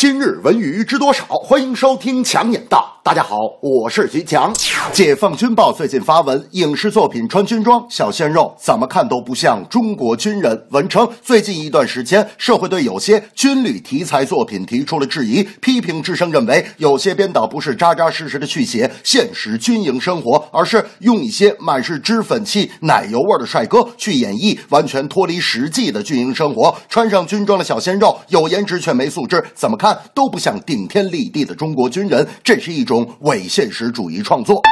今日文娱知多少？欢迎收听强眼道。大家好，我是徐强。解放军报最近发文，影视作品穿军装、小鲜肉，怎么看都不像中国军人。文称，最近一段时间，社会对有些军旅题材作品提出了质疑，批评之声认为，有些编导不是扎扎实实的去写现实军营生活，而是用一些满是脂粉气、奶油味的帅哥去演绎完全脱离实际的军营生活。穿上军装的小鲜肉，有颜值却没素质，怎么看？都不像顶天立地的中国军人，这是一种伪现实主义创作。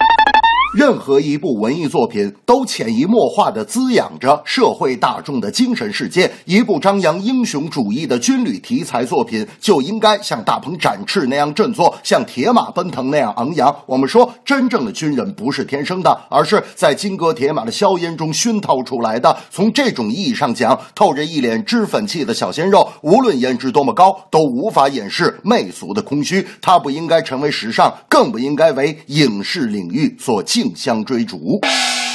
任何一部文艺作品都潜移默化地滋养着社会大众的精神世界。一部张扬英雄主义的军旅题材作品就应该像大鹏展翅那样振作，像铁马奔腾那样昂扬。我们说，真正的军人不是天生的，而是在金戈铁马的硝烟中熏陶出来的。从这种意义上讲，透着一脸脂粉气的小鲜肉，无论颜值多么高，都无法掩饰媚俗的空虚。他不应该成为时尚，更不应该为影视领域所禁。竞相追逐。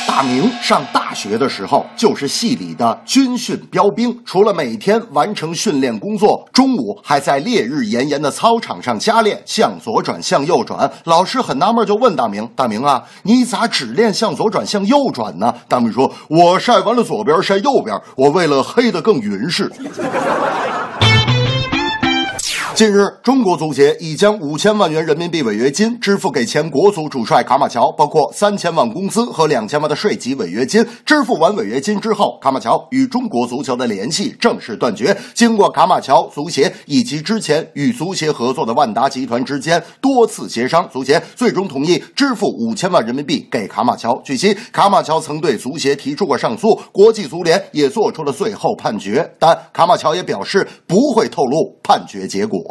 大明上大学的时候，就是系里的军训标兵。除了每天完成训练工作，中午还在烈日炎炎的操场上加练向左转、向右转。老师很纳闷，就问大明：“大明啊，你咋只练向左转、向右转呢？”大明说：“我晒完了左边，晒右边，我为了黑的更匀实。”近日，中国足协已将五千万元人民币违约金支付给前国足主帅卡马乔，包括三千万工资和两千万的税及违约金。支付完违约金之后，卡马乔与中国足球的联系正式断绝。经过卡马乔、足协以及之前与足协合作的万达集团之间多次协商，足协最终同意支付五千万人民币给卡马乔。据悉，卡马乔曾对足协提出过上诉，国际足联也做出了最后判决，但卡马乔也表示不会透露判决结果。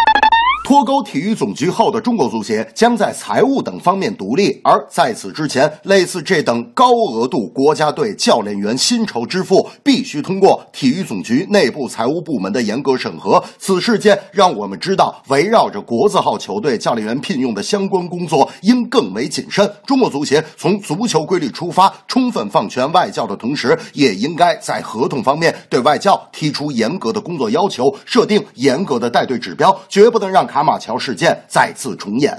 脱钩体育总局后的中国足协将在财务等方面独立，而在此之前，类似这等高额度国家队教练员薪酬支付必须通过体育总局内部财务部门的严格审核。此事件让我们知道，围绕着国字号球队教练员聘用的相关工作应更为谨慎。中国足协从足球规律出发，充分放权外教的同时，也应该在合同方面对外教提出严格的工作要求，设定严格的带队指标，绝不能让卡。马桥事件再次重演。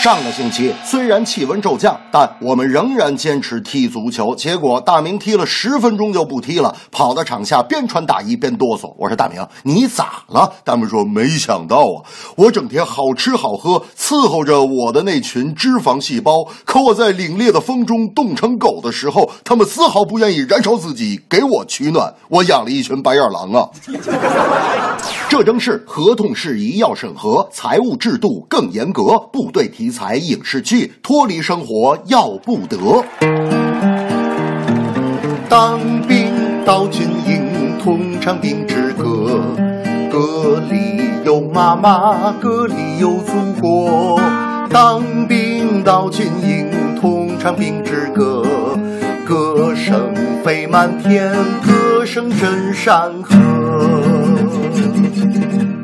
上个星期虽然气温骤降，但我们仍然坚持踢足球。结果大明踢了十分钟就不踢了，跑到场下边穿大衣边哆嗦。我说大明，你咋了？大明说没想到啊，我整天好吃好喝伺候着我的那群脂肪细胞，可我在凛冽的风中冻成狗的时候，他们丝毫不愿意燃烧自己给我取暖。我养了一群白眼狼啊！特征是合同事宜要审核，财务制度更严格，部队题材影视剧脱离生活要不得。当兵到军营，通常兵之歌，歌里有妈妈，歌里有祖国。当兵到军营，通常兵之歌，歌声飞满天，歌声震山河。Thank you.